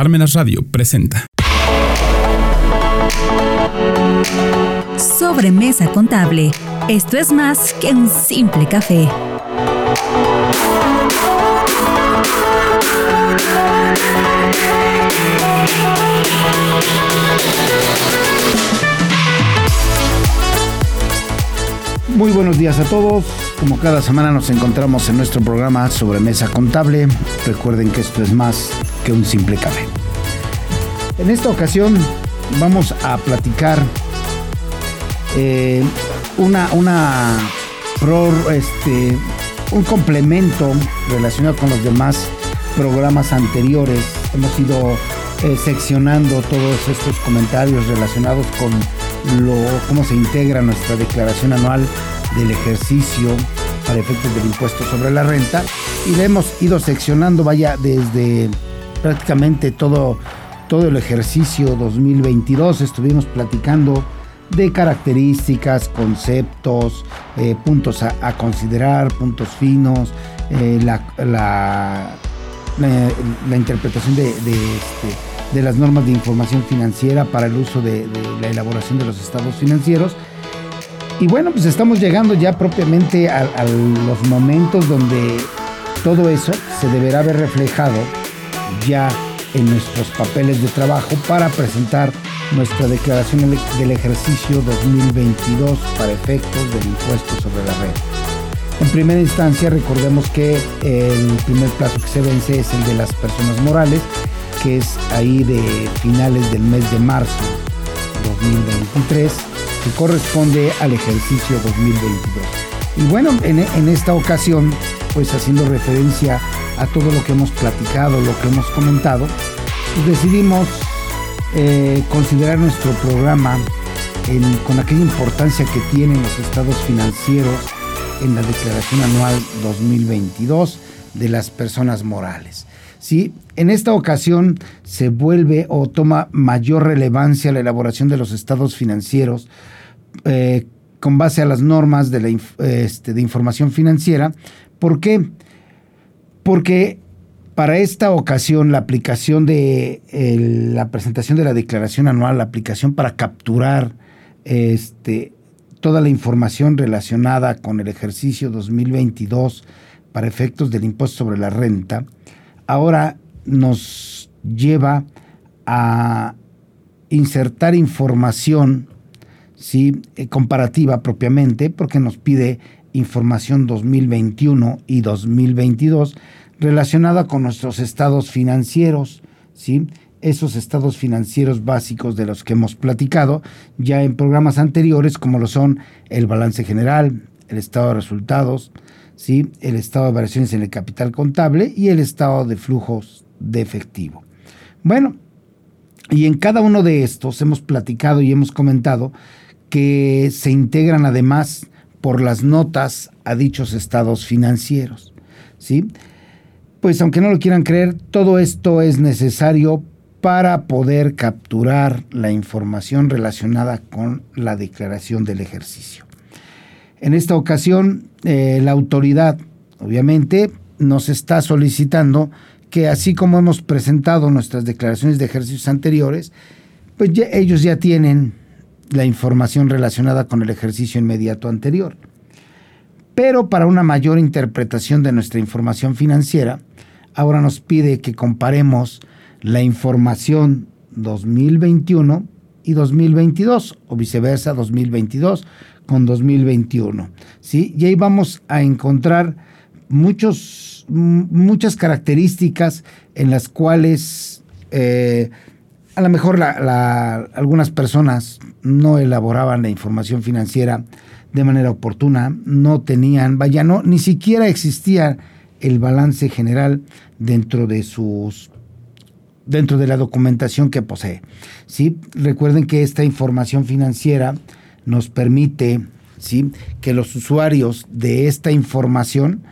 Parmenas Radio presenta. Sobremesa contable. Esto es más que un simple café. Muy buenos días a todos. Como cada semana nos encontramos en nuestro programa sobre mesa contable. Recuerden que esto es más que un simple café. En esta ocasión vamos a platicar eh, una, una este, un complemento relacionado con los demás programas anteriores. Hemos ido eh, seccionando todos estos comentarios relacionados con lo, cómo se integra nuestra declaración anual del ejercicio para efectos del impuesto sobre la renta y le hemos ido seccionando, vaya, desde prácticamente todo, todo el ejercicio 2022 estuvimos platicando de características, conceptos, eh, puntos a, considerar, puntos finos, eh, la, interpretación de, este, de, las normas de información financiera para el uso de, de la elaboración de los estados financieros. Y bueno, pues estamos llegando ya propiamente a, los momentos donde todo eso se deberá ver reflejado ya en nuestros papeles de trabajo para presentar nuestra declaración del ejercicio 2022 para efectos del impuesto sobre la red. En primera instancia, recordemos que el primer plazo que se vence es el de las personas morales, que es ahí de finales del mes de marzo 2023 que corresponde al ejercicio 2022. Y bueno, en, esta ocasión, pues haciendo referencia a todo lo que hemos platicado, lo que hemos comentado, pues decidimos eh, considerar nuestro programa con aquella importancia que tienen los estados financieros en la declaración anual 2022 de las personas morales. ¿sí? En esta ocasión se vuelve o toma mayor relevancia la elaboración de los estados financieros eh, con base a las normas de, la, este, de información financiera. ¿Por qué? Porque para esta ocasión la aplicación de la presentación de la declaración anual, la aplicación para capturar este, toda la información relacionada con el ejercicio 2022 para efectos del impuesto sobre la renta, ahora nos lleva a insertar información ¿sí? Eh, comparativa propiamente, porque nos pide información 2021 y 2022 relacionada con nuestros estados financieros, ¿sí? esos estados financieros básicos de los que hemos platicado ya en programas anteriores, como lo son el balance general, el estado de resultados, ¿sí? el estado de variaciones en el capital contable y el estado de flujos de efectivo. Bueno, y en cada uno de estos hemos platicado y hemos comentado que se integran además por las notas a dichos estados financieros. ¿sí? Pues aunque no lo quieran creer, todo esto es necesario para poder capturar la información relacionada con la declaración del ejercicio. En esta ocasión, eh, la autoridad, obviamente, nos está solicitando que así como hemos presentado nuestras declaraciones de ejercicios anteriores, pues ellos ya tienen la información relacionada con el ejercicio inmediato anterior. Pero para una mayor interpretación de nuestra información financiera, ahora nos pide que comparemos la información 2021 y 2022 o viceversa 2022 con 2021. ¿sí? Y ahí vamos a encontrar muchos, muchas características en las cuales eh, a lo mejor algunas personas no elaboraban la información financiera de manera oportuna, no tenían, vaya, no, ni siquiera existía el balance general dentro de sus dentro de la documentación que posee. ¿sí? Recuerden que esta información financiera nos permite ¿sí? que los usuarios de esta información,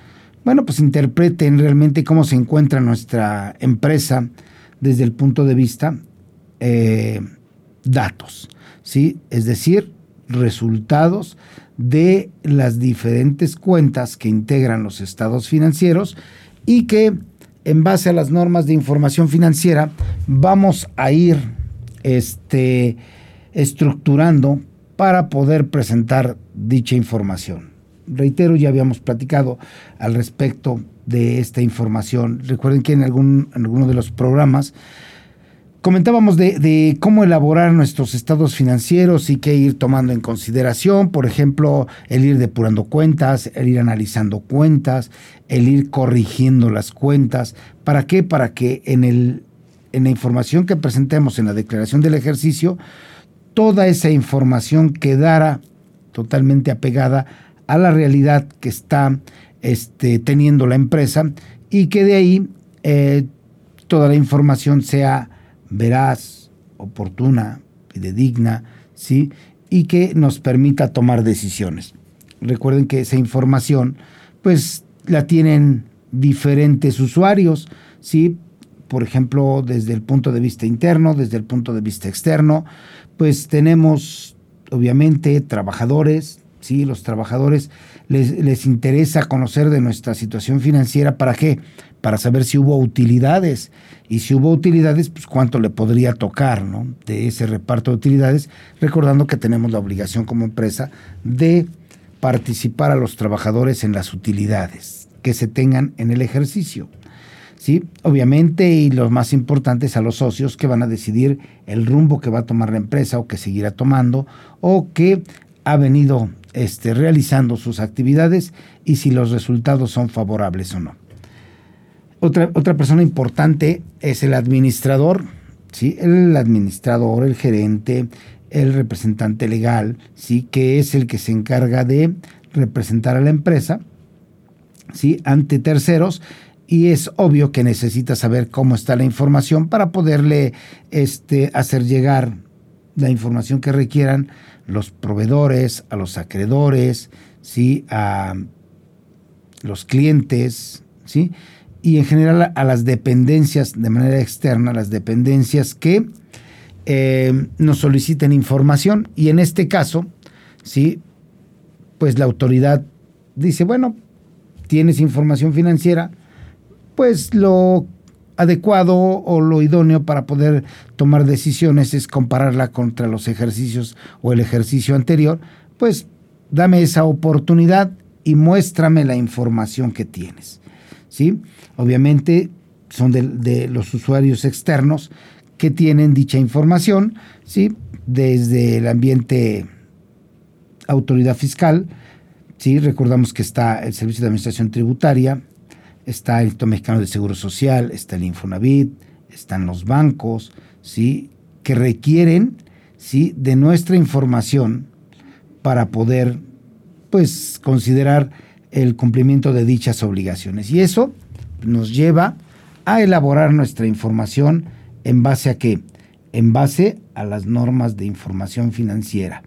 bueno, pues interpreten realmente cómo se encuentra nuestra empresa desde el punto de vista eh, datos, ¿sí? Es decir, resultados de las diferentes cuentas que integran los estados financieros y que en base a las normas de información financiera, vamos a ir este, estructurando para poder presentar dicha información. Reitero, ya habíamos platicado al respecto de esta información. Recuerden que en, algún, en alguno de los programas comentábamos de, cómo elaborar nuestros estados financieros y qué ir tomando en consideración, por ejemplo, el ir depurando cuentas, el ir analizando cuentas, el ir corrigiendo las cuentas. ¿Para qué? Para que en, el, en la información que presentemos en la declaración del ejercicio, toda esa información quedara totalmente apegada a la realidad que está este, teniendo la empresa y que de ahí eh, toda la información sea veraz, oportuna, digna, ¿sí? Y que nos permita tomar decisiones. Recuerden que esa información, pues, la tienen diferentes usuarios, ¿sí? Por ejemplo, desde el punto de vista interno, desde el punto de vista externo, pues tenemos, obviamente, trabajadores, ¿sí? Los trabajadores les, les interesa conocer de nuestra situación financiera, ¿para qué? Saber si hubo utilidades, y si hubo utilidades, pues cuánto le podría tocar ¿no? de ese reparto de utilidades, recordando que tenemos la obligación como empresa de participar a los trabajadores en las utilidades que se tengan en el ejercicio. ¿Sí? Obviamente, y lo más importante es a los socios que van a decidir el rumbo que va a tomar la empresa o que seguirá tomando o que ha venido este, realizando sus actividades y si los resultados son favorables o no. Otra, otra persona importante es el administrador, ¿sí? El administrador, el gerente, el representante legal, ¿sí? Que es el que se encarga de representar a la empresa, ¿sí? Ante terceros y es obvio que necesita saber cómo está la información para poderle este, hacer llegar la información que requieran los proveedores, a los acreedores, ¿sí? a los clientes, ¿sí? Y en general a las dependencias de manera externa, las dependencias que eh, nos soliciten información y en este caso, sí, pues la autoridad dice, bueno, tienes información financiera, pues lo adecuado o lo idóneo para poder tomar decisiones es compararla contra los ejercicios o el ejercicio anterior, pues dame esa oportunidad y muéstrame la información que tienes. Obviamente son de, los usuarios externos que tienen dicha información, ¿sí? Desde el ambiente autoridad fiscal, ¿sí? Recordamos que está el Servicio de Administración Tributaria, está el Instituto Mexicano de Seguro Social, está el Infonavit, están los bancos, ¿sí? Que requieren, ¿sí? De nuestra información para poder, pues, considerar el cumplimiento de dichas obligaciones. Y eso nos lleva a elaborar nuestra información en base a qué? En base a las normas de información financiera.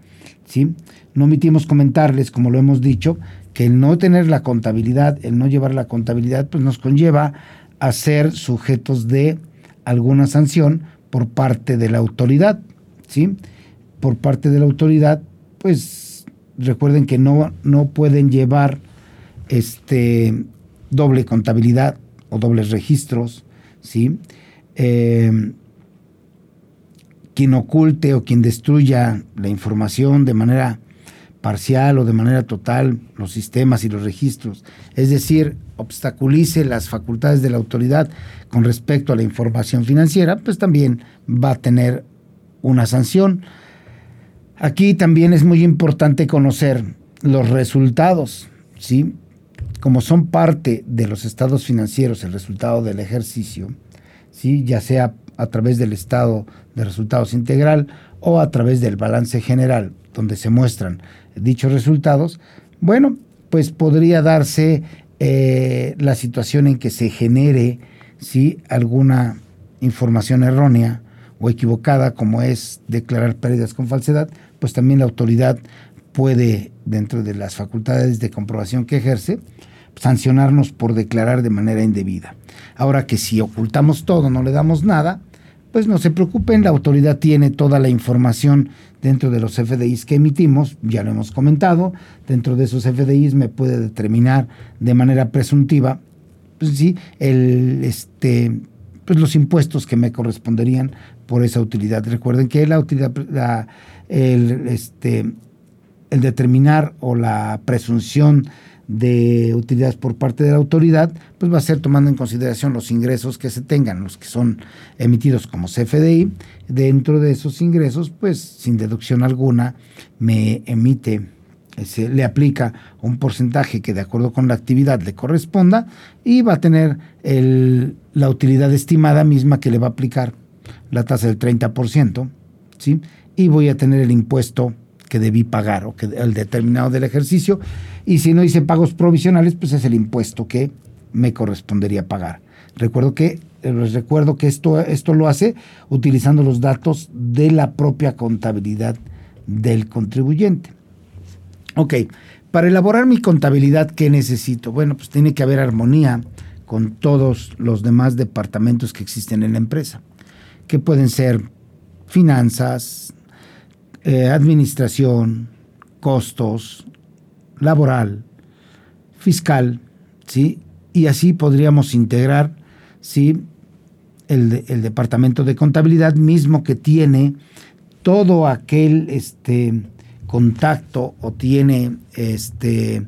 ¿sí? No omitimos comentarles, como lo hemos dicho, que el no tener la contabilidad, el no llevar la contabilidad, pues nos conlleva a ser sujetos de alguna sanción por parte de la autoridad. ¿sí? Por parte de la autoridad, pues recuerden que no, no pueden llevar este, doble contabilidad o dobles registros, ¿sí? Eh, quien oculte o quien destruya la información de manera parcial o de manera total los sistemas y los registros, es decir, obstaculice las facultades de la autoridad con respecto a la información financiera, pues también va a tener una sanción. Aquí también es muy importante conocer los resultados, ¿sí? Como son parte de los estados financieros, el resultado del ejercicio, ¿sí? ya sea a través del estado de resultados integral o a través del balance general, donde se muestran dichos resultados, bueno, pues podría darse eh, la situación en que se genere ¿sí? alguna información errónea o equivocada, como es declarar pérdidas con falsedad, pues también la autoridad puede, dentro de las facultades de comprobación que ejerce, sancionarnos por declarar de manera indebida. Ahora que si ocultamos todo, no le damos nada, pues no se preocupen, la autoridad tiene toda la información dentro de los FDIs que emitimos, ya lo hemos comentado, dentro de esos FDIs me puede determinar de manera presuntiva pues el, este, pues los impuestos que me corresponderían por esa utilidad. Recuerden que la utilidad, el, este, el determinar o la presunción de utilidades por parte de la autoridad, pues va a ser tomando en consideración los ingresos que se tengan, los que son emitidos como CFDI. Dentro de esos ingresos, pues sin deducción alguna, me emite, se le aplica un porcentaje que de acuerdo con la actividad le corresponda y va a tener el, la utilidad estimada misma que le va a aplicar la tasa del 30%, ¿sí? Y voy a tener el impuesto que debí pagar o que el determinado del ejercicio. Y si no hice pagos provisionales, pues es el impuesto que me correspondería pagar. Recuerdo que les recuerdo que esto, esto lo hace utilizando los datos de la propia contabilidad del contribuyente. Ok, para elaborar mi contabilidad, ¿qué necesito? Bueno, pues tiene que haber armonía con todos los demás departamentos que existen en la empresa, que pueden ser finanzas, eh, administración, costos, laboral, fiscal, ¿sí? Y así podríamos integrar, ¿sí? El, el, departamento de contabilidad mismo que tiene todo aquel este, contacto o tiene este,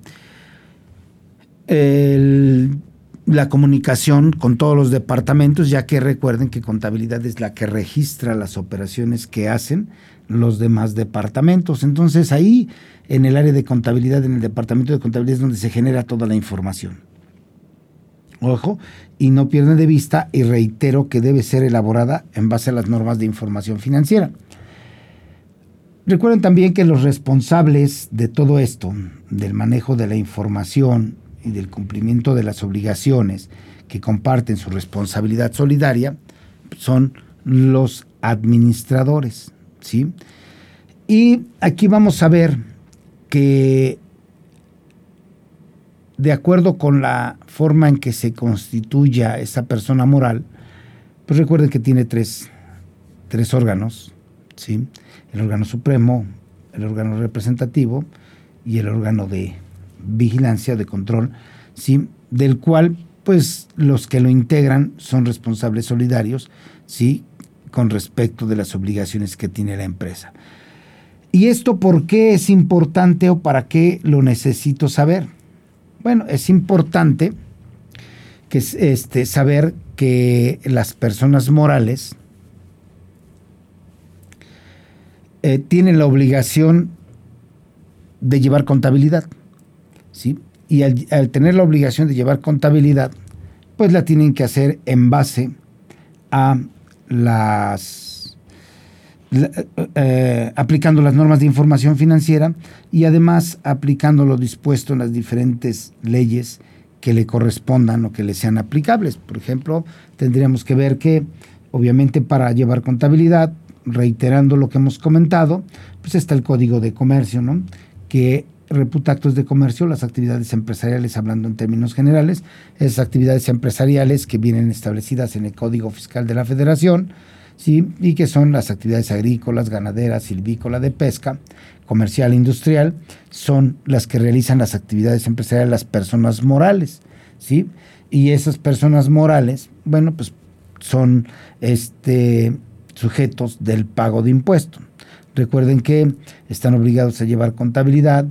la comunicación con todos los departamentos, ya que recuerden que contabilidad es la que registra las operaciones que hacen los demás departamentos. Entonces ahí, en el área de contabilidad, en el departamento de contabilidad es donde se genera toda la información. Ojo, y no pierden de vista, y reitero que debe ser elaborada en base a las normas de información financiera. Recuerden también que los responsables de todo esto, del manejo de la información y del cumplimiento de las obligaciones que comparten su responsabilidad solidaria son los administradores, ¿sí? Y aquí vamos a ver que de acuerdo con la forma en que se constituya esa persona moral, pues recuerden que tiene tres, tres órganos, ¿sí? El órgano supremo, el órgano representativo y el órgano de vigilancia, de control, ¿sí? del cual pues los que lo integran son responsables solidarios, ¿sí? Con respecto de las obligaciones que tiene la empresa. ¿Y esto por qué es importante o para qué lo necesito saber? Bueno, es importante que, este, saber que las personas morales eh, tienen la obligación de llevar contabilidad. ¿sí? Y al, tener la obligación de llevar contabilidad, pues la tienen que hacer en base a las... Eh, aplicando las normas de información financiera y además aplicando lo dispuesto en las diferentes leyes que le correspondan o que le sean aplicables. Por ejemplo, tendríamos que ver que, obviamente, para llevar contabilidad, reiterando lo que hemos comentado, pues está el Código de Comercio, ¿no? Que reputa actos de comercio, las actividades empresariales, hablando en términos generales, esas actividades empresariales que vienen establecidas en el Código Fiscal de la Federación, ¿sí? y que son las actividades agrícolas, ganaderas, silvícola, de pesca, comercial, industrial, son las que realizan las actividades empresariales las personas morales, ¿sí? Y esas personas morales, bueno, pues son este, sujetos del pago de impuestos. Recuerden que están obligados a llevar contabilidad,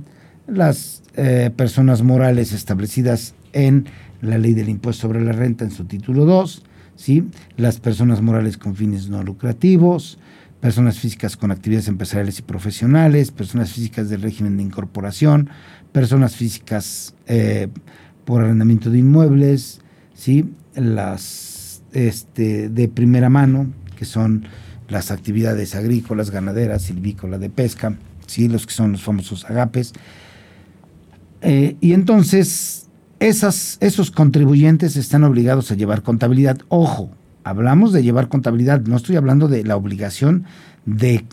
las eh, personas morales establecidas en la ley del impuesto sobre la renta en su título 2, ¿sí? las personas morales con fines no lucrativos, personas físicas con actividades empresariales y profesionales, personas físicas del régimen de incorporación, personas físicas eh, por arrendamiento de inmuebles, ¿sí? las este, de primera mano, que son las actividades agrícolas, ganaderas, silvícola, de pesca, ¿sí? los que son los famosos agapes, eh, y entonces esos contribuyentes están obligados a llevar contabilidad. Ojo, hablamos de llevar contabilidad, no estoy hablando de la obligación de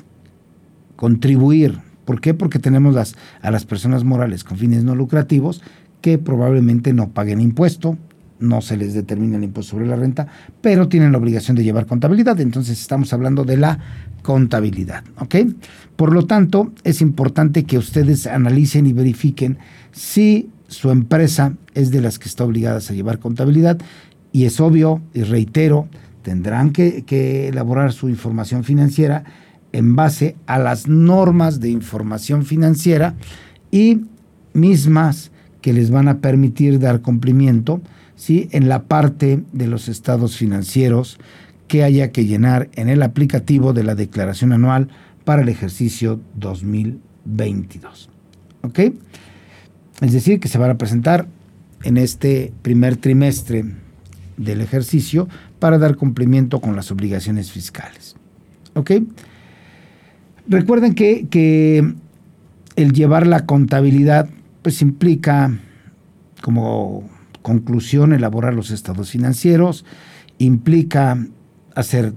contribuir. ¿Por qué? Porque tenemos a las personas morales con fines no lucrativos que probablemente no paguen impuesto, no se les determina el impuesto sobre la renta, pero tienen la obligación de llevar contabilidad. Entonces estamos hablando de la contabilidad. ¿ok? Por lo tanto, es importante que ustedes analicen y verifiquen si su empresa es de las que está obligadas a llevar contabilidad y es obvio, y reitero, tendrán que, que elaborar su información financiera en base a las normas de información financiera y mismas que les van a permitir dar cumplimiento ¿sí? en la parte de los estados financieros que haya que llenar en el aplicativo de la declaración anual para el ejercicio 2022. ¿Ok? Es decir, que se van a presentar en este primer trimestre del ejercicio para dar cumplimiento con las obligaciones fiscales. ¿Ok? Recuerden que, que el llevar la contabilidad pues implica como conclusión elaborar los estados financieros, implica hacer,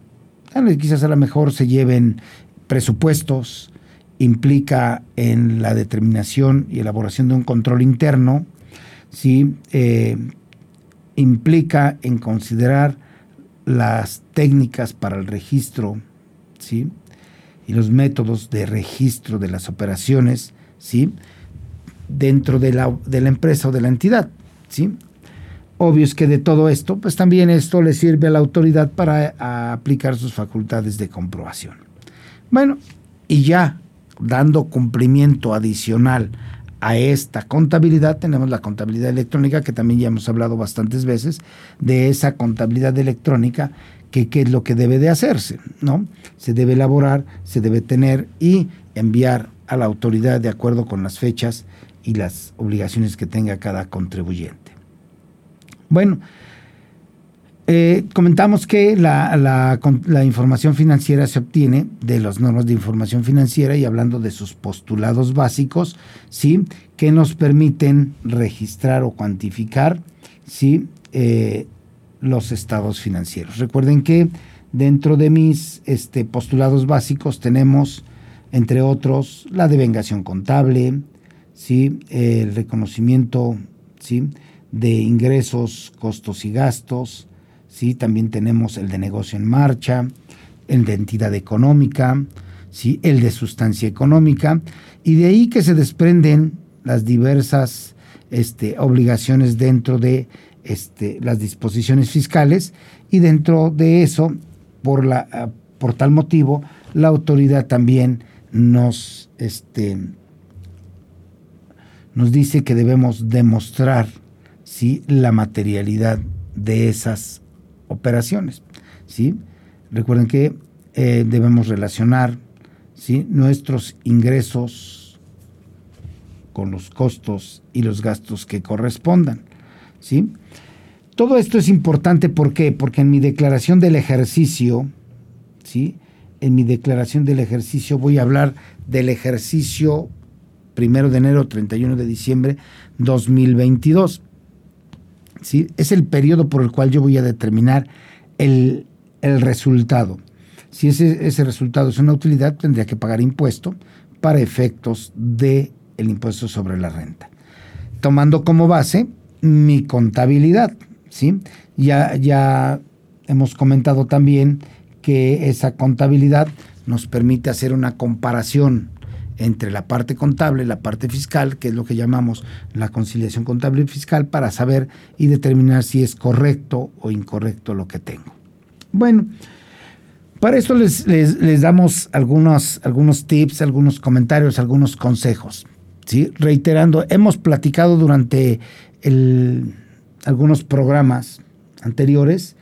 quizás a lo mejor se lleven presupuestos, implica en la determinación y elaboración de un control interno, ¿sí? Eh, implica en considerar las técnicas para el registro ¿sí? y los métodos de registro de las operaciones ¿sí? dentro de la, de la empresa o de la entidad. ¿sí? Obvio es que de todo esto, pues también esto le sirve a la autoridad para aplicar sus facultades de comprobación. Bueno, y ya dando cumplimiento adicional a esta contabilidad, tenemos la contabilidad electrónica, que también ya hemos hablado bastantes veces, de esa contabilidad electrónica, que qué es lo que debe de hacerse, ¿no? Se debe elaborar, se debe tener y enviar a la autoridad de acuerdo con las fechas y las obligaciones que tenga cada contribuyente. Bueno, eh, comentamos que la, información financiera se obtiene de las normas de información financiera y hablando de sus postulados básicos, ¿sí? que nos permiten registrar o cuantificar ¿sí? Eh, los estados financieros. Recuerden que dentro de mis este, postulados básicos tenemos, entre otros, la devengación contable, ¿sí? el reconocimiento ¿sí? De ingresos, costos y gastos, ¿sí? también tenemos el de negocio en marcha, el de entidad económica, ¿sí? el de sustancia económica, y de ahí que se desprenden las diversas este, obligaciones dentro de este, las disposiciones fiscales, y dentro de eso, por, la, por tal motivo, la autoridad también nos, este, nos dice que debemos demostrar ¿sí? la materialidad de esas operaciones. ¿sí? Recuerden que eh, debemos relacionar nuestros ingresos con los costos y los gastos que correspondan. ¿sí? Todo esto es importante, ¿por qué? Porque en mi declaración del ejercicio, ¿sí? En mi declaración del ejercicio voy a hablar del ejercicio primero de enero, 31 de diciembre 2022. Es el periodo por el cual yo voy a determinar el, resultado. Si ese, ese, resultado es una utilidad, tendría que pagar impuesto para efectos del el impuesto sobre la renta. Tomando como base mi contabilidad, ¿sí? Ya, ya hemos comentado también que esa contabilidad nos permite hacer una comparación entre la parte contable la parte fiscal, que es lo que llamamos la conciliación contable y fiscal, para saber y determinar si es correcto o incorrecto lo que tengo. Bueno, para esto les, les, damos algunos, algunos tips, algunos comentarios, algunos consejos. ¿sí? Reiterando, hemos platicado durante algunos programas anteriores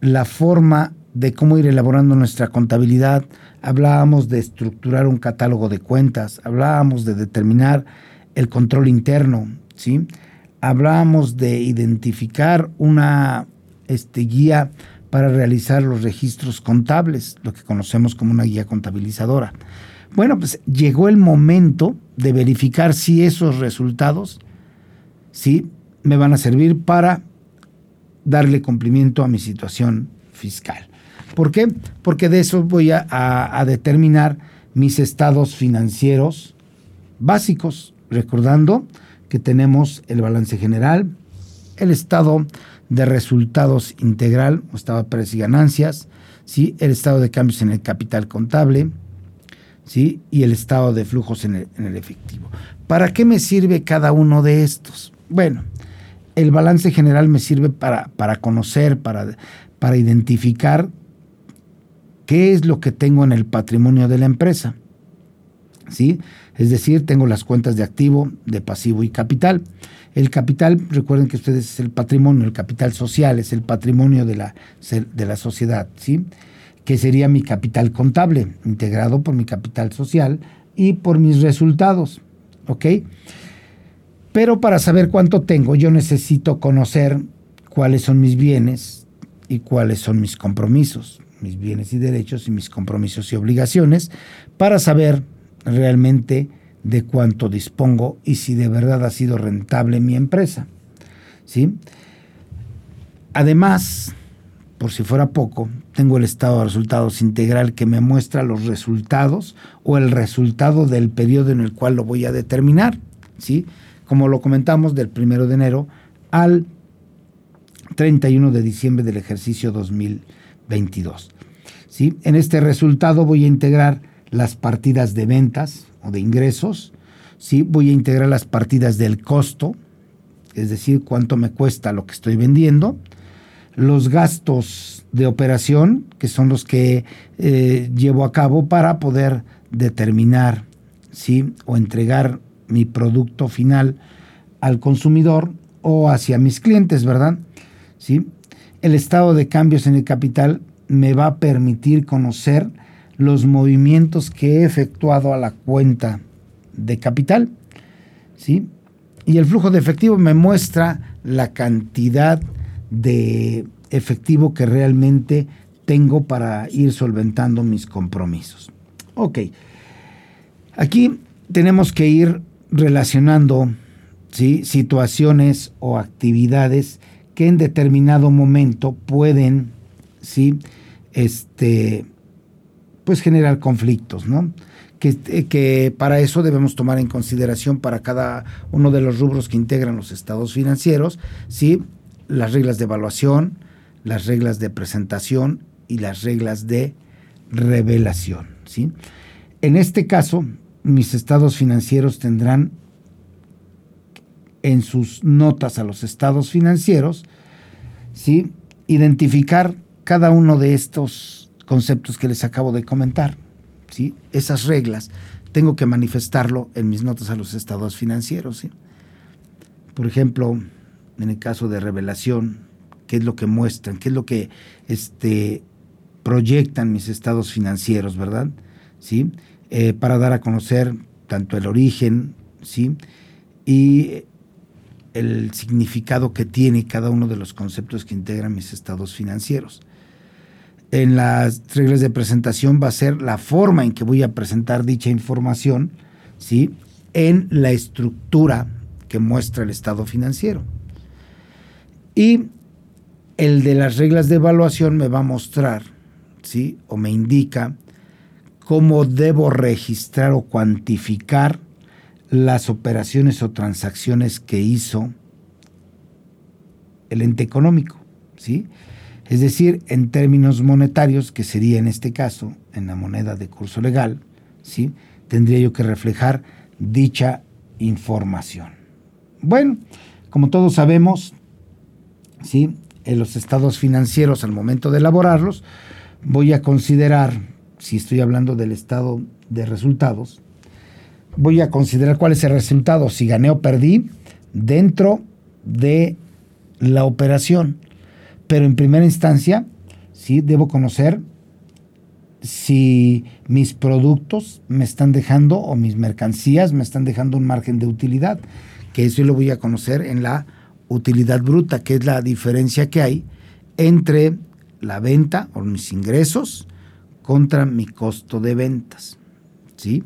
la forma de cómo ir elaborando nuestra contabilidad, hablábamos de estructurar un catálogo de cuentas, hablábamos de determinar el control interno, ¿sí? Hablábamos de identificar una este, guía para realizar los registros contables, lo que conocemos como una guía contabilizadora. Bueno, pues llegó el momento de verificar si esos resultados ¿sí? me van a servir para darle cumplimiento a mi situación fiscal. ¿Por qué? Porque de eso voy a, determinar mis estados financieros básicos, recordando que tenemos el balance general, el estado de resultados integral, o estado de precios y ganancias, ¿sí? el estado de cambios en el capital contable ¿sí? y el estado de flujos en el, en el efectivo. ¿Para qué me sirve cada uno de estos? Bueno, el balance general me sirve para, para conocer, para, para identificar qué es lo que tengo en el patrimonio de la empresa. ¿Sí? Es decir, tengo las cuentas de activo, de pasivo y capital. El capital, recuerden que ustedes es el patrimonio, el capital social es el patrimonio de la, de la sociedad, ¿sí? Que sería mi capital contable, integrado por mi capital social y por mis resultados, ¿ok? Pero para saber cuánto tengo, yo necesito conocer cuáles son mis bienes y cuáles son mis compromisos, mis bienes y derechos y mis compromisos y obligaciones, para saber realmente de cuánto dispongo y si de verdad ha sido rentable mi empresa. ¿Sí? Además, por si fuera poco, tengo el estado de resultados integral que me muestra los resultados o el resultado del periodo en el cual lo voy a determinar. ¿sí? Como lo comentamos, del 1 de enero al 31 de diciembre del ejercicio 2022. ¿sí? En este resultado voy a integrar las partidas de ventas o de ingresos, ¿sí? voy a integrar las partidas del costo, es decir, cuánto me cuesta lo que estoy vendiendo, los gastos de operación, que son los que eh, llevo a cabo para poder determinar ¿sí? o entregar mi producto final al consumidor o hacia mis clientes, ¿verdad? ¿Sí? El estado de cambios en el capital me va a permitir conocer los movimientos que he efectuado a la cuenta de capital, ¿sí? Y el flujo de efectivo me muestra la cantidad de efectivo que realmente tengo para ir solventando mis compromisos. Ok, aquí tenemos que ir relacionando ¿sí? situaciones o actividades que en determinado momento pueden ¿sí? este, pues generar conflictos, ¿no? Que, que, para eso debemos tomar en consideración para cada uno de los rubros que integran los estados financieros, ¿sí? las reglas de evaluación, las reglas de presentación y las reglas de revelación. ¿sí? En este caso, mis estados financieros tendrán en sus notas a los estados financieros, ¿sí? identificar cada uno de estos conceptos que les acabo de comentar. ¿sí? Esas reglas tengo que manifestarlo en mis notas a los estados financieros. ¿sí? Por ejemplo, en el caso de revelación, ¿qué es lo que muestran? ¿Qué es lo que este, proyectan mis estados financieros, verdad? ¿Sí? Eh, para dar a conocer tanto el origen, ¿sí? Y el significado que tiene cada uno de los conceptos que integran mis estados financieros en las reglas de presentación va a ser la forma en que voy a presentar dicha información, ¿sí? En la estructura que muestra el estado financiero. Y el de las reglas de evaluación me va a mostrar, ¿sí? O me indica cómo debo registrar o cuantificar las operaciones o transacciones que hizo el ente económico, ¿sí? Es decir, en términos monetarios, que sería en este caso en la moneda de curso legal, ¿sí? tendría yo que reflejar dicha información. Bueno, como todos sabemos, ¿sí? en los estados financieros al momento de elaborarlos, voy a considerar, si estoy hablando del estado de resultados, voy a considerar cuál es el resultado, si gané o perdí dentro de la operación pero en primera instancia, sí, debo conocer si mis productos me están dejando o mis mercancías me están dejando un margen de utilidad, que eso lo voy a conocer en la utilidad bruta, que es la diferencia que hay entre la venta o mis ingresos contra mi costo de ventas. ¿sí?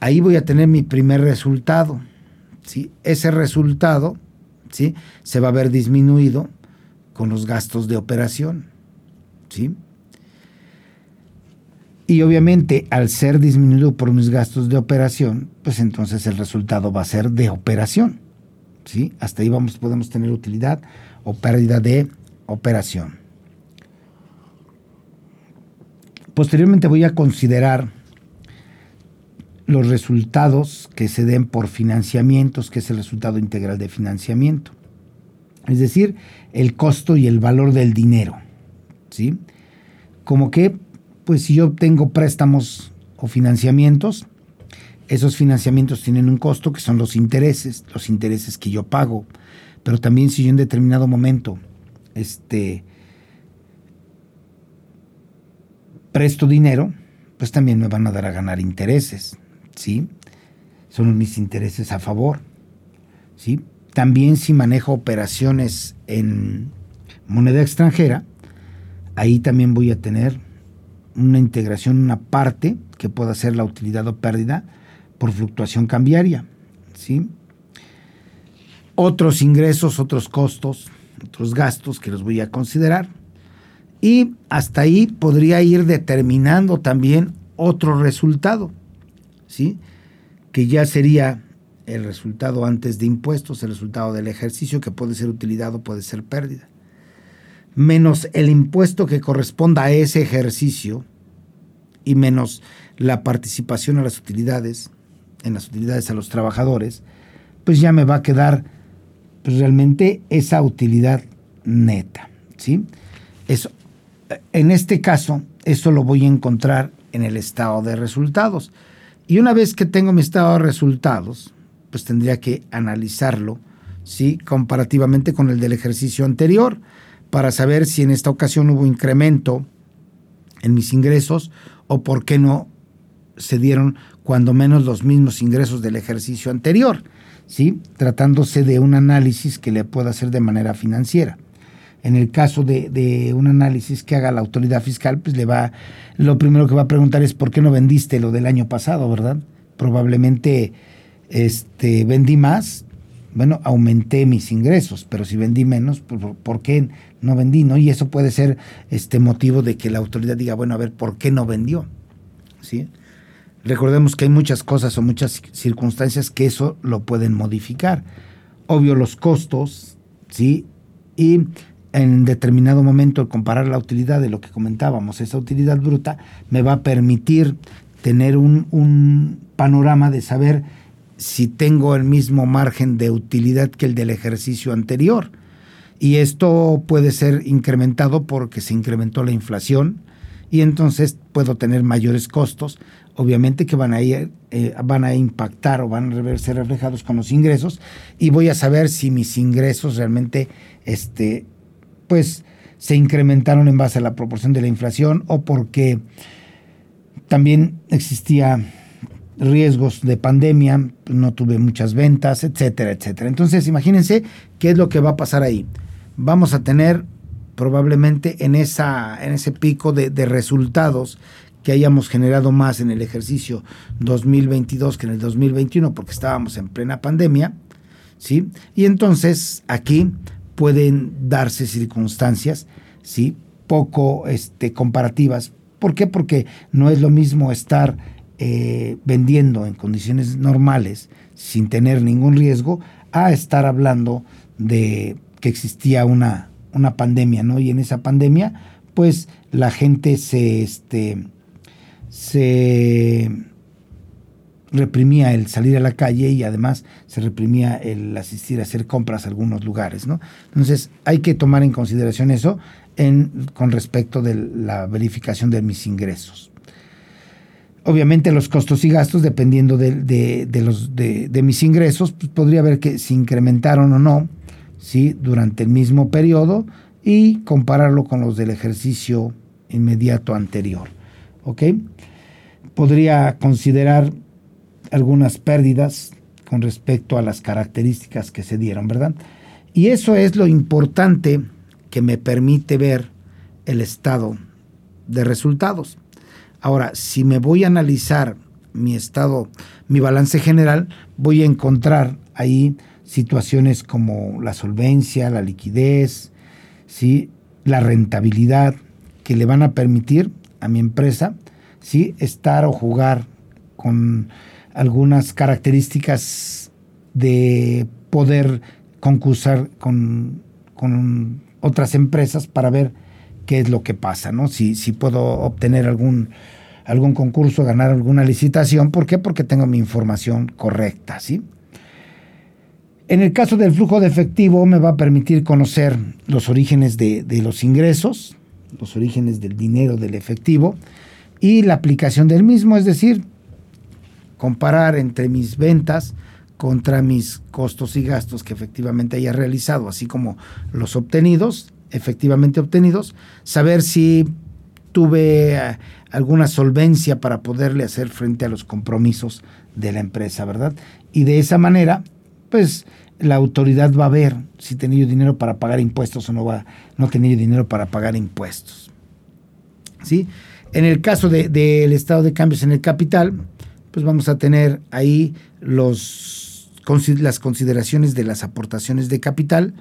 Ahí voy a tener mi primer resultado. ¿sí? Ese resultado ¿sí? se va a ver disminuido con los gastos de operación. ¿sí? Y obviamente al ser disminuido por mis gastos de operación, pues entonces el resultado va a ser de operación. ¿sí? Hasta ahí vamos, podemos tener utilidad o pérdida de operación. Posteriormente voy a considerar los resultados que se den por financiamientos, que es el resultado integral de financiamiento. Es decir, el costo y el valor del dinero. ¿sí? Como que, pues si yo tengo préstamos o financiamientos, esos financiamientos tienen un costo que son los intereses, los intereses que yo pago. Pero también si yo en determinado momento este, presto dinero, pues también me van a dar a ganar intereses. ¿Sí? Son mis intereses a favor, ¿sí? También si manejo operaciones en moneda extranjera, ahí también voy a tener una integración, una parte que pueda ser la utilidad o pérdida por fluctuación cambiaria, ¿sí? Otros ingresos, otros costos, otros gastos que los voy a considerar. Y hasta ahí podría ir determinando también otro resultado. ¿Sí? que ya sería el resultado antes de impuestos, el resultado del ejercicio, que puede ser utilidad o puede ser pérdida, menos el impuesto que corresponda a ese ejercicio y menos la participación a las utilidades, en las utilidades a los trabajadores, pues ya me va a quedar pues, realmente esa utilidad neta. ¿sí? Eso, en este caso, eso lo voy a encontrar en el estado de resultados. Y una vez que tengo mi estado de resultados, pues tendría que analizarlo, ¿sí? Comparativamente con el del ejercicio anterior, para saber si en esta ocasión hubo incremento en mis ingresos o por qué no se dieron cuando menos los mismos ingresos del ejercicio anterior, ¿sí? Tratándose de un análisis que le pueda hacer de manera financiera en el caso de, un análisis que haga la autoridad fiscal, pues le va, lo primero que va a preguntar es por qué no vendiste lo del año pasado, ¿verdad? Probablemente este, vendí más, bueno, aumenté mis ingresos, pero si vendí menos, pues, ¿por qué no vendí? ¿no? Y eso puede ser este motivo de que la autoridad diga, bueno, a ver, ¿por qué no vendió? ¿Sí? Recordemos que hay muchas cosas o muchas circunstancias que eso lo pueden modificar. Obvio, los costos, ¿sí? Y en determinado momento el comparar la utilidad de lo que comentábamos, esa utilidad bruta, me va a permitir tener un, un, panorama de saber si tengo el mismo margen de utilidad que el del ejercicio anterior. Y esto puede ser incrementado porque se incrementó la inflación y entonces puedo tener mayores costos, obviamente que van a, ir, eh, van a impactar o van a ser reflejados con los ingresos y voy a saber si mis ingresos realmente este, pues se incrementaron en base a la proporción de la inflación o porque también existía riesgos de pandemia, no tuve muchas ventas, etcétera, etcétera. Entonces, imagínense qué es lo que va a pasar ahí. Vamos a tener probablemente en, esa, en ese pico de, de resultados que hayamos generado más en el ejercicio 2022 que en el 2021 porque estábamos en plena pandemia, ¿sí? Y entonces aquí pueden darse circunstancias, ¿sí? Poco este, comparativas. ¿Por qué? Porque no es lo mismo estar eh, vendiendo en condiciones normales, sin tener ningún riesgo, a estar hablando de que existía una, una pandemia, ¿no? Y en esa pandemia, pues la gente se, este, se reprimía el salir a la calle y además se reprimía el asistir a hacer compras a algunos lugares, ¿no? Entonces hay que tomar en consideración eso con respecto de la verificación de mis ingresos. Obviamente los costos y gastos, dependiendo de, de, mis ingresos, pues podría ver que se incrementaron o no ¿sí? durante el mismo periodo y compararlo con los del ejercicio inmediato anterior. ¿ok? Podría considerar algunas pérdidas con respecto a las características que se dieron, ¿verdad? Y eso es lo importante que me permite ver el estado de resultados. Ahora, si me voy a analizar mi estado, mi balance general, voy a encontrar ahí situaciones como la solvencia, la liquidez, ¿sí? la rentabilidad, que le van a permitir a mi empresa ¿sí? estar o jugar con algunas características de poder concursar con, otras empresas para ver qué es lo que pasa, ¿no? Si, si puedo obtener algún, algún concurso, ganar alguna licitación. ¿Por qué? Porque tengo mi información correcta, ¿sí? En el caso del flujo de efectivo me va a permitir conocer los orígenes de, de los ingresos, los orígenes del dinero del efectivo y la aplicación del mismo, es decir, comparar entre mis ventas contra mis costos y gastos que efectivamente haya realizado, así como los obtenidos, efectivamente obtenidos, saber si tuve eh, alguna solvencia para poderle hacer frente a los compromisos de la empresa, ¿verdad? Y de esa manera, pues la autoridad va a ver si tenido dinero para pagar impuestos o no va no tenido dinero para pagar impuestos. ¿Sí? En el caso del estado de cambios en el capital, pues vamos a tener ahí los, las consideraciones de las aportaciones de capital,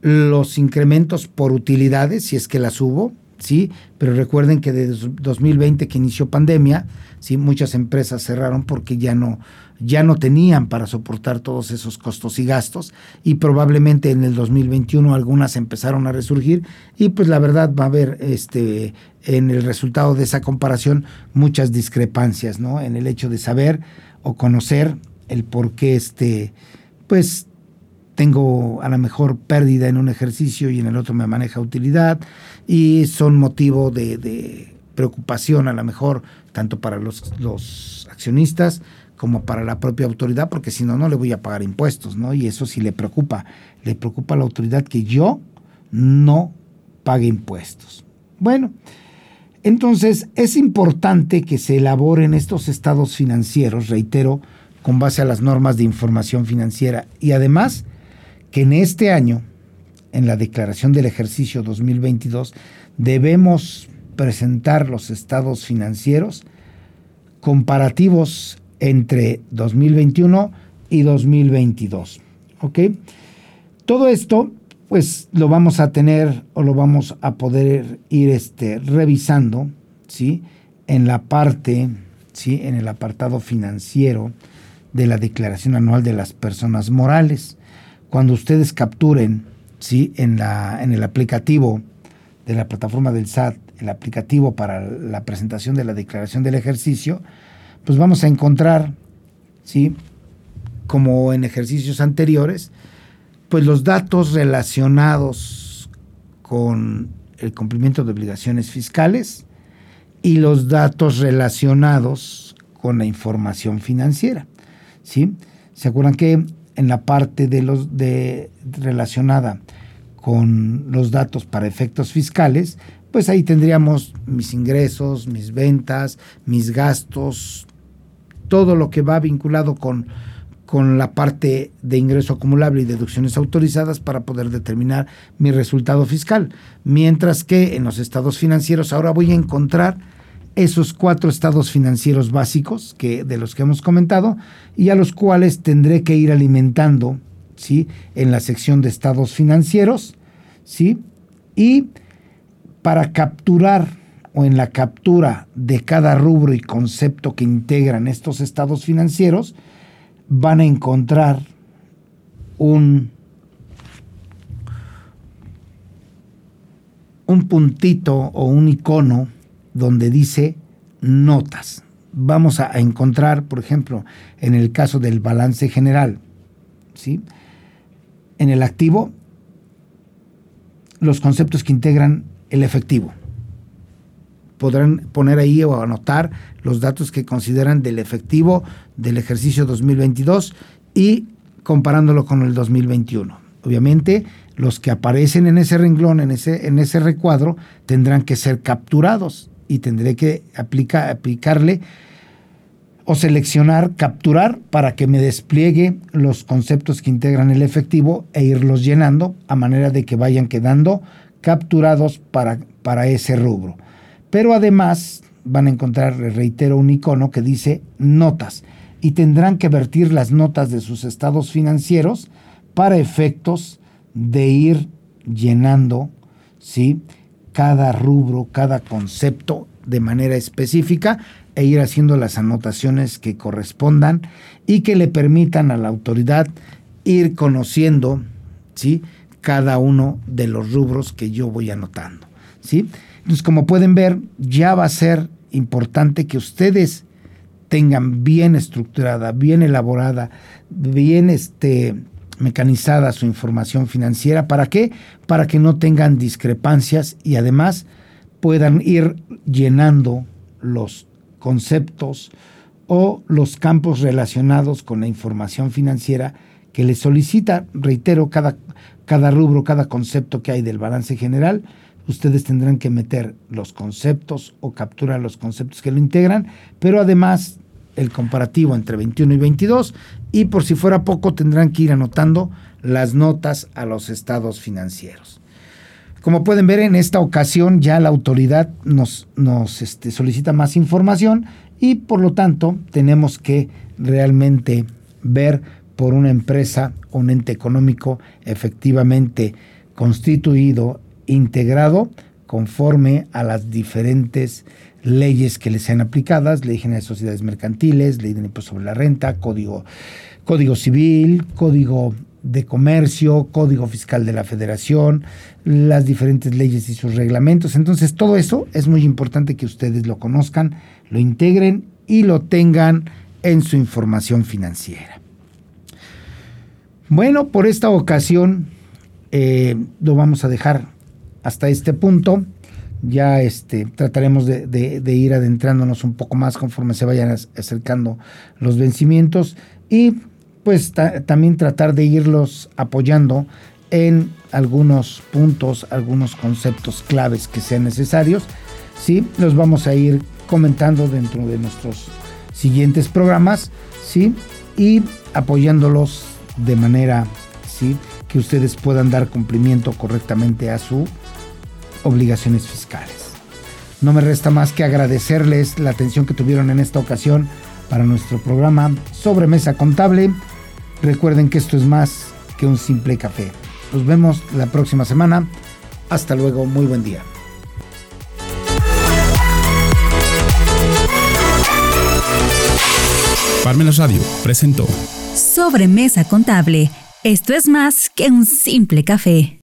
los incrementos por utilidades, si es que las hubo, ¿sí? Pero recuerden que desde 2020 que inició pandemia, ¿sí? Muchas empresas cerraron porque ya no, ya no tenían para soportar todos esos costos y gastos y probablemente en el 2021 algunas empezaron a resurgir y pues la verdad va a haber este en el resultado de esa comparación muchas discrepancias, ¿no? En el hecho de saber o conocer el por qué este pues tengo a lo mejor pérdida en un ejercicio y en el otro me maneja utilidad y son motivo de, preocupación a lo mejor tanto para los, los, accionistas como para la propia autoridad, porque si no, no le voy a pagar impuestos, ¿no? Y eso sí le preocupa. Le preocupa a la autoridad que yo no pague impuestos. Bueno, entonces es importante que se elaboren estos estados financieros, reitero, con base a las normas de información financiera y además que en este año, en la declaración del ejercicio 2022, debemos presentar los estados financieros comparativos entre 2021 y 2022. ¿Ok? Todo esto, pues lo vamos a tener o lo vamos a poder ir este, revisando, ¿sí? En la parte, ¿sí? En el apartado financiero de la declaración anual de las personas morales cuando ustedes capturen ¿sí? en, la, en el aplicativo de la plataforma del SAT, el aplicativo para la presentación de la declaración del ejercicio, pues vamos a encontrar, ¿sí? como en ejercicios anteriores, pues los datos relacionados con el cumplimiento de obligaciones fiscales y los datos relacionados con la información financiera. ¿sí? ¿Se acuerdan que en la parte de los de relacionada con los datos para efectos fiscales, pues ahí tendríamos mis ingresos, mis ventas, mis gastos, todo lo que va vinculado con, con la parte de ingreso acumulable y deducciones autorizadas para poder determinar mi resultado fiscal. Mientras que en los estados financieros ahora voy a encontrar esos cuatro estados financieros básicos que, de los que hemos comentado y a los cuales tendré que ir alimentando ¿sí? en la sección de estados financieros ¿sí? y para capturar o en la captura de cada rubro y concepto que integran estos estados financieros van a encontrar un, un puntito o un icono donde dice notas. Vamos a, encontrar, por ejemplo, en el caso del balance general, ¿sí? en el activo, los conceptos que integran el efectivo. Podrán poner ahí o anotar los datos que consideran del efectivo del ejercicio 2022 y comparándolo con el 2021. Obviamente, los que aparecen en ese renglón, en ese, en ese recuadro, tendrán que ser capturados y tendré que aplicarle o seleccionar, capturar para que me despliegue los conceptos que integran el efectivo e irlos llenando a manera de que vayan quedando capturados para, para ese rubro. Pero además van a encontrar, reitero, un icono que dice notas y tendrán que vertir las notas de sus estados financieros para efectos de ir llenando, ¿sí? cada rubro, cada concepto de manera específica e ir haciendo las anotaciones que correspondan y que le permitan a la autoridad ir conociendo ¿sí? Cada uno de los rubros que yo voy anotando. ¿sí? Entonces, como pueden ver, ya va a ser importante que ustedes tengan bien estructurada, bien elaborada, bien este, mecanizada su información financiera. ¿Para qué? Para que no tengan discrepancias y además puedan ir llenando los conceptos o los campos relacionados con la información financiera que les solicita, reitero, cada, cada rubro, cada concepto que hay del balance general, ustedes tendrán que meter los conceptos o capturar los conceptos que lo integran, pero además el comparativo entre 21 y 22 y por si fuera poco tendrán que ir anotando las notas a los estados financieros. Como pueden ver, en esta ocasión ya la autoridad nos, nos este, solicita más información y por lo tanto tenemos que realmente ver por una empresa, un ente económico efectivamente constituido, integrado, conforme a las diferentes leyes que les sean aplicadas, ley general de sociedades mercantiles, ley de impuesto sobre la renta, código, código civil, código de comercio, código fiscal de la federación, las diferentes leyes y sus reglamentos. Entonces todo eso es muy importante que ustedes lo conozcan, lo integren y lo tengan en su información financiera. Bueno, por esta ocasión eh, lo vamos a dejar hasta este punto. Ya este, trataremos de, ir adentrándonos un poco más conforme se vayan acercando los vencimientos y pues también tratar de irlos apoyando en algunos puntos, algunos conceptos claves que sean necesarios. ¿sí? Los vamos a ir comentando dentro de nuestros siguientes programas ¿sí? y apoyándolos de manera ¿sí? que ustedes puedan dar cumplimiento correctamente a sus obligaciones fiscales. No me resta más que agradecerles la atención que tuvieron en esta ocasión para nuestro programa sobre mesa contable. Recuerden que esto es más que un simple café. Nos vemos la próxima semana. Hasta luego, muy buen día. Radio presentó Sobre Mesa Contable. Esto es más que un simple café.